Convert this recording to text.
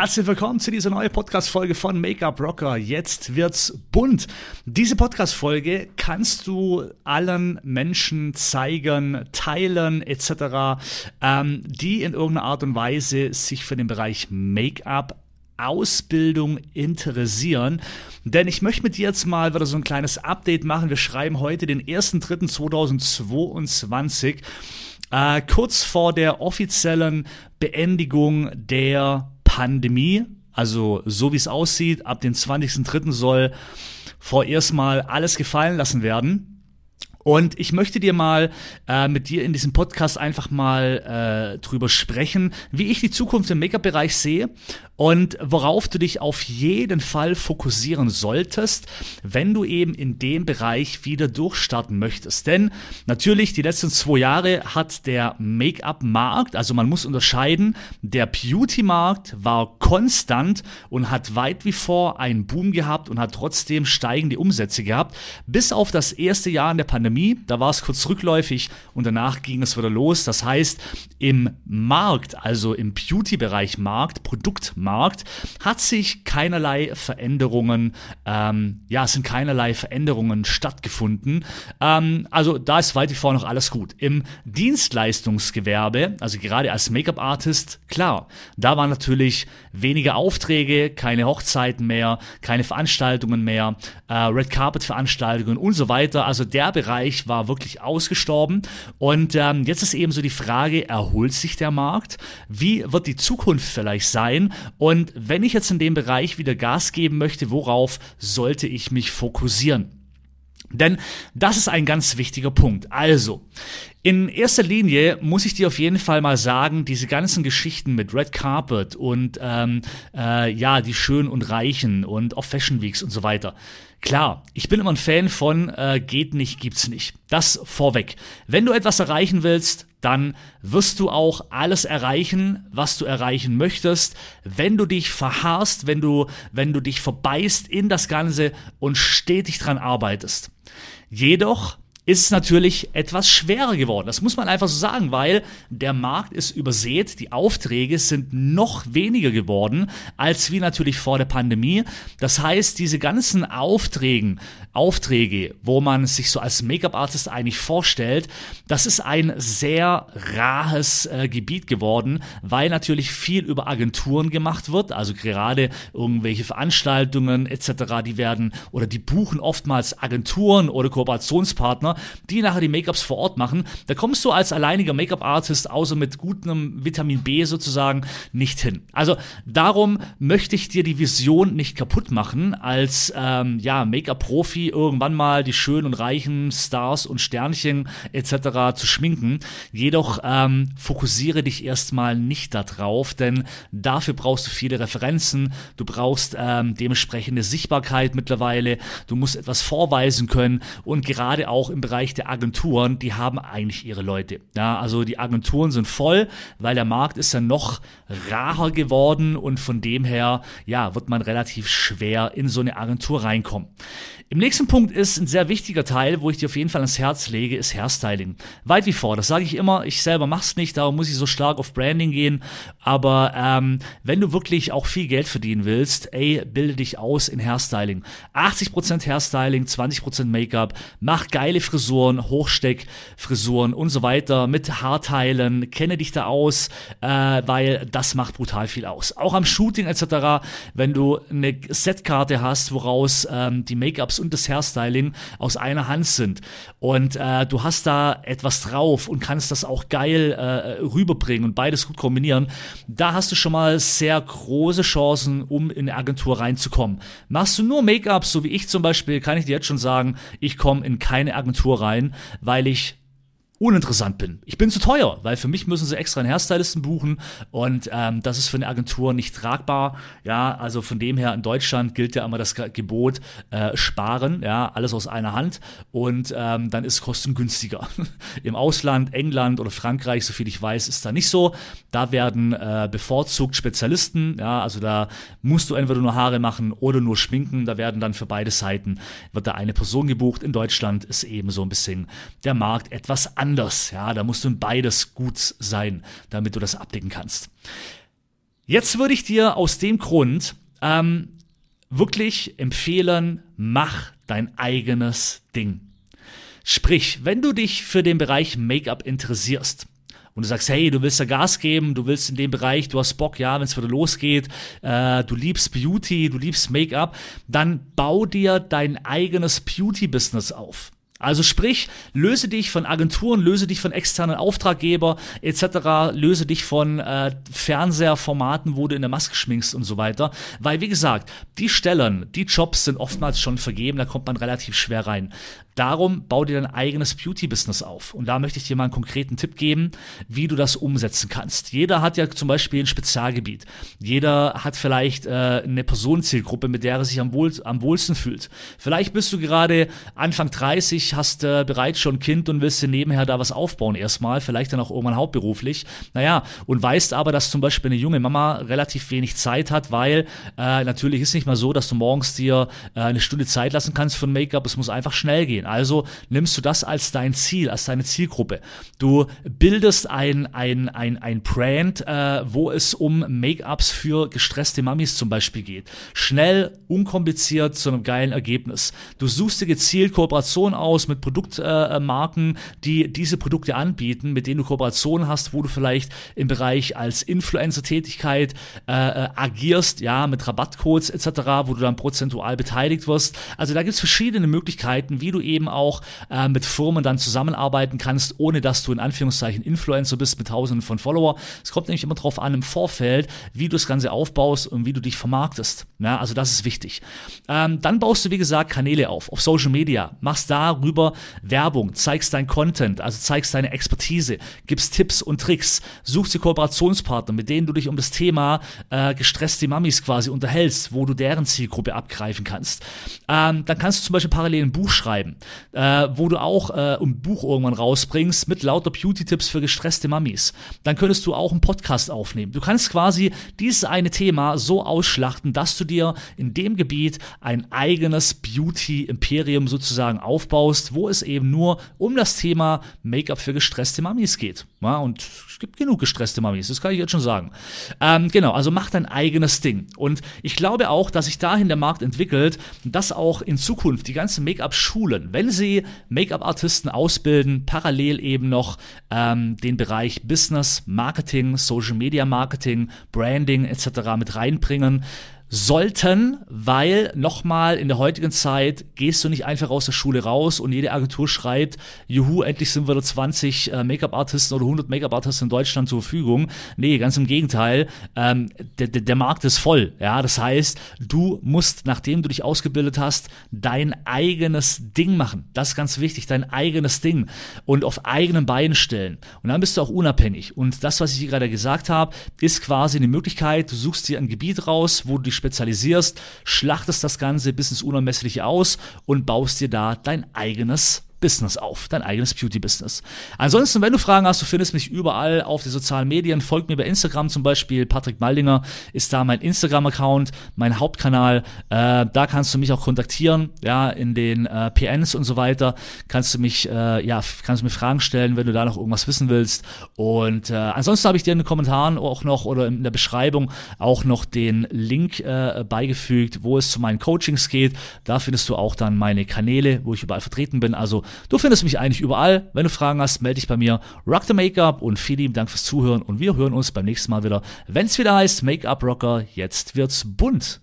Herzlich willkommen zu dieser neuen Podcast-Folge von Make-up Rocker. Jetzt wird's bunt. Diese Podcast-Folge kannst du allen Menschen zeigen, teilen etc., ähm, die in irgendeiner Art und Weise sich für den Bereich Make-up Ausbildung interessieren. Denn ich möchte mit dir jetzt mal wieder so ein kleines Update machen. Wir schreiben heute den 1.3.2022, äh, kurz vor der offiziellen Beendigung der Pandemie. Also so wie es aussieht, ab dem 20.03. soll vorerst mal alles gefallen lassen werden. Und ich möchte dir mal äh, mit dir in diesem Podcast einfach mal äh, drüber sprechen, wie ich die Zukunft im Make-up-Bereich sehe und worauf du dich auf jeden Fall fokussieren solltest, wenn du eben in dem Bereich wieder durchstarten möchtest. Denn natürlich, die letzten zwei Jahre hat der Make-up-Markt, also man muss unterscheiden, der Beauty-Markt war konstant und hat weit wie vor einen Boom gehabt und hat trotzdem steigende Umsätze gehabt, bis auf das erste Jahr in der Pandemie da war es kurz rückläufig und danach ging es wieder los. Das heißt, im Markt, also im Beauty-Bereich Markt, Produktmarkt, hat sich keinerlei Veränderungen, ähm, ja, es sind keinerlei Veränderungen stattgefunden. Ähm, also da ist weit wie vor noch alles gut. Im Dienstleistungsgewerbe, also gerade als Make-up-Artist, klar, da waren natürlich weniger Aufträge, keine Hochzeiten mehr, keine Veranstaltungen mehr, äh, Red Carpet-Veranstaltungen und so weiter. Also der Bereich Bereich war wirklich ausgestorben. Und ähm, jetzt ist eben so die Frage, erholt sich der Markt? Wie wird die Zukunft vielleicht sein? Und wenn ich jetzt in dem Bereich wieder Gas geben möchte, worauf sollte ich mich fokussieren? Denn das ist ein ganz wichtiger Punkt. Also, in erster Linie muss ich dir auf jeden Fall mal sagen, diese ganzen Geschichten mit Red Carpet und ähm, äh, ja, die Schönen und Reichen und auf Fashion Weeks und so weiter. Klar, ich bin immer ein Fan von äh, geht nicht, gibt's nicht. Das vorweg. Wenn du etwas erreichen willst, dann wirst du auch alles erreichen, was du erreichen möchtest, wenn du dich verharrst, wenn du, wenn du dich verbeißt in das Ganze und stetig dran arbeitest. Jedoch ist natürlich etwas schwerer geworden. Das muss man einfach so sagen, weil der Markt ist übersät, die Aufträge sind noch weniger geworden als wie natürlich vor der Pandemie. Das heißt, diese ganzen Aufträgen, Aufträge, wo man sich so als Make-up-Artist eigentlich vorstellt, das ist ein sehr rares äh, Gebiet geworden, weil natürlich viel über Agenturen gemacht wird, also gerade irgendwelche Veranstaltungen etc., die werden oder die buchen oftmals Agenturen oder Kooperationspartner Partner, die nachher die Make-ups vor Ort machen. Da kommst du als alleiniger Make-up-Artist, außer mit gutem Vitamin B sozusagen, nicht hin. Also darum möchte ich dir die Vision nicht kaputt machen, als ähm, ja, Make-up-Profi irgendwann mal die schönen und reichen Stars und Sternchen etc. zu schminken. Jedoch ähm, fokussiere dich erstmal nicht darauf, denn dafür brauchst du viele Referenzen, du brauchst ähm, dementsprechende Sichtbarkeit mittlerweile, du musst etwas vorweisen können und gerade auch im Bereich der Agenturen, die haben eigentlich ihre Leute. Ja, also die Agenturen sind voll, weil der Markt ist ja noch rarer geworden und von dem her, ja, wird man relativ schwer in so eine Agentur reinkommen. Im nächsten Punkt ist ein sehr wichtiger Teil, wo ich dir auf jeden Fall ans Herz lege, ist Hairstyling. Weit wie vor, das sage ich immer, ich selber mach's nicht, darum muss ich so stark auf Branding gehen, aber ähm, wenn du wirklich auch viel Geld verdienen willst, ey, bilde dich aus in Hairstyling. 80% Hairstyling, 20% Make-up, mach geile Frisuren, Hochsteckfrisuren und so weiter mit Haarteilen, kenne dich da aus, äh, weil das macht brutal viel aus. Auch am Shooting etc., wenn du eine Setkarte hast, woraus ähm, die Make-ups und das Hairstyling aus einer Hand sind und äh, du hast da etwas drauf und kannst das auch geil äh, rüberbringen und beides gut kombinieren, da hast du schon mal sehr große Chancen, um in eine Agentur reinzukommen. Machst du nur Make-up, so wie ich zum Beispiel, kann ich dir jetzt schon sagen, ich komme in keine Agentur Agentur rein, weil ich uninteressant bin. Ich bin zu teuer, weil für mich müssen sie extra einen Hairstylisten buchen und ähm, das ist für eine Agentur nicht tragbar. Ja, also von dem her in Deutschland gilt ja immer das Gebot äh, sparen, ja, alles aus einer Hand und ähm, dann ist Kosten günstiger. Im Ausland, England oder Frankreich, soviel ich weiß, ist da nicht so. Da werden äh, bevorzugt Spezialisten, ja, also da musst du entweder nur Haare machen oder nur schminken. Da werden dann für beide Seiten wird da eine Person gebucht. In Deutschland ist eben so ein bisschen der Markt etwas anders. Ja, da musst du in beides gut sein, damit du das abdecken kannst. Jetzt würde ich dir aus dem Grund ähm, wirklich empfehlen, mach dein eigenes Ding. Sprich, wenn du dich für den Bereich Make-up interessierst, und du sagst, hey, du willst da Gas geben, du willst in dem Bereich, du hast Bock, ja, wenn es wieder losgeht, äh, du liebst Beauty, du liebst Make-up, dann bau dir dein eigenes Beauty-Business auf. Also sprich, löse dich von Agenturen, löse dich von externen Auftraggeber etc., löse dich von äh, Fernseherformaten, wo du in der Maske schminkst und so weiter. Weil, wie gesagt, die Stellen, die Jobs sind oftmals schon vergeben, da kommt man relativ schwer rein. Darum bau dir dein eigenes Beauty-Business auf. Und da möchte ich dir mal einen konkreten Tipp geben, wie du das umsetzen kannst. Jeder hat ja zum Beispiel ein Spezialgebiet. Jeder hat vielleicht äh, eine Personenzielgruppe, mit der er sich am, wohl, am wohlsten fühlt. Vielleicht bist du gerade Anfang 30, hast äh, bereits schon Kind und willst dir nebenher da was aufbauen erstmal, vielleicht dann auch irgendwann hauptberuflich. Naja, und weißt aber, dass zum Beispiel eine junge Mama relativ wenig Zeit hat, weil äh, natürlich ist nicht mal so, dass du morgens dir äh, eine Stunde Zeit lassen kannst für ein Make-up. Es muss einfach schnell gehen. Also nimmst du das als dein Ziel, als deine Zielgruppe. Du bildest ein, ein, ein, ein Brand, äh, wo es um Make-ups für gestresste Mamis zum Beispiel geht. Schnell, unkompliziert zu einem geilen Ergebnis. Du suchst dir gezielt Kooperationen aus mit Produktmarken, die diese Produkte anbieten, mit denen du Kooperationen hast, wo du vielleicht im Bereich als Influencer-Tätigkeit äh, äh agierst, ja, mit Rabattcodes etc., wo du dann prozentual beteiligt wirst. Also da gibt es verschiedene Möglichkeiten, wie du eben auch äh, mit Firmen dann zusammenarbeiten kannst, ohne dass du in Anführungszeichen Influencer bist mit tausenden von Follower. Es kommt nämlich immer darauf an im Vorfeld, wie du das Ganze aufbaust und wie du dich vermarktest. Ja, also das ist wichtig. Ähm, dann baust du, wie gesagt, Kanäle auf, auf Social Media, machst darüber Werbung, zeigst dein Content, also zeigst deine Expertise, gibst Tipps und Tricks, suchst dir Kooperationspartner, mit denen du dich um das Thema äh, gestresste Mamis quasi unterhältst, wo du deren Zielgruppe abgreifen kannst. Ähm, dann kannst du zum Beispiel parallel ein Buch schreiben äh, wo du auch äh, ein Buch irgendwann rausbringst mit lauter Beauty-Tipps für gestresste Mamis. Dann könntest du auch einen Podcast aufnehmen. Du kannst quasi dieses eine Thema so ausschlachten, dass du dir in dem Gebiet ein eigenes Beauty-Imperium sozusagen aufbaust, wo es eben nur um das Thema Make-up für gestresste Mamis geht. Ja, und es gibt genug gestresste Mamis, das kann ich jetzt schon sagen. Ähm, genau, also mach dein eigenes Ding. Und ich glaube auch, dass sich dahin der Markt entwickelt, dass auch in Zukunft die ganzen Make-up-Schulen, wenn sie Make-up-Artisten ausbilden, parallel eben noch ähm, den Bereich Business, Marketing, Social Media Marketing, Branding etc. mit reinbringen, sollten, weil nochmal in der heutigen Zeit gehst du nicht einfach aus der Schule raus und jede Agentur schreibt, juhu, endlich sind wieder 20 äh, Make-up-Artisten oder 100 Make-up-Artisten in Deutschland zur Verfügung. Nee, ganz im Gegenteil, ähm, der, der Markt ist voll. Ja, das heißt, du musst, nachdem du dich ausgebildet hast, dein eigenes Ding machen. Das ist ganz wichtig, dein eigenes Ding und auf eigenen Beinen stellen. Und dann bist du auch unabhängig. Und das, was ich hier gerade gesagt habe, ist quasi eine Möglichkeit, du suchst dir ein Gebiet raus, wo du dich spezialisierst, schlachtest das Ganze bis ins Unermessliche aus und baust dir da dein eigenes Business auf, dein eigenes Beauty-Business. Ansonsten, wenn du Fragen hast, du findest mich überall auf den sozialen Medien. Folg mir bei Instagram zum Beispiel. Patrick Maldinger ist da mein Instagram-Account, mein Hauptkanal. Äh, da kannst du mich auch kontaktieren, ja, in den äh, PNs und so weiter. Kannst du mich, äh, ja, kannst du mir Fragen stellen, wenn du da noch irgendwas wissen willst. Und äh, ansonsten habe ich dir in den Kommentaren auch noch oder in der Beschreibung auch noch den Link äh, beigefügt, wo es zu meinen Coachings geht. Da findest du auch dann meine Kanäle, wo ich überall vertreten bin. Also Du findest mich eigentlich überall. Wenn du Fragen hast, melde dich bei mir. Rock the Make-up und vielen lieben Dank fürs Zuhören und wir hören uns beim nächsten Mal wieder, wenn es wieder heißt Make-up Rocker, jetzt wird's bunt.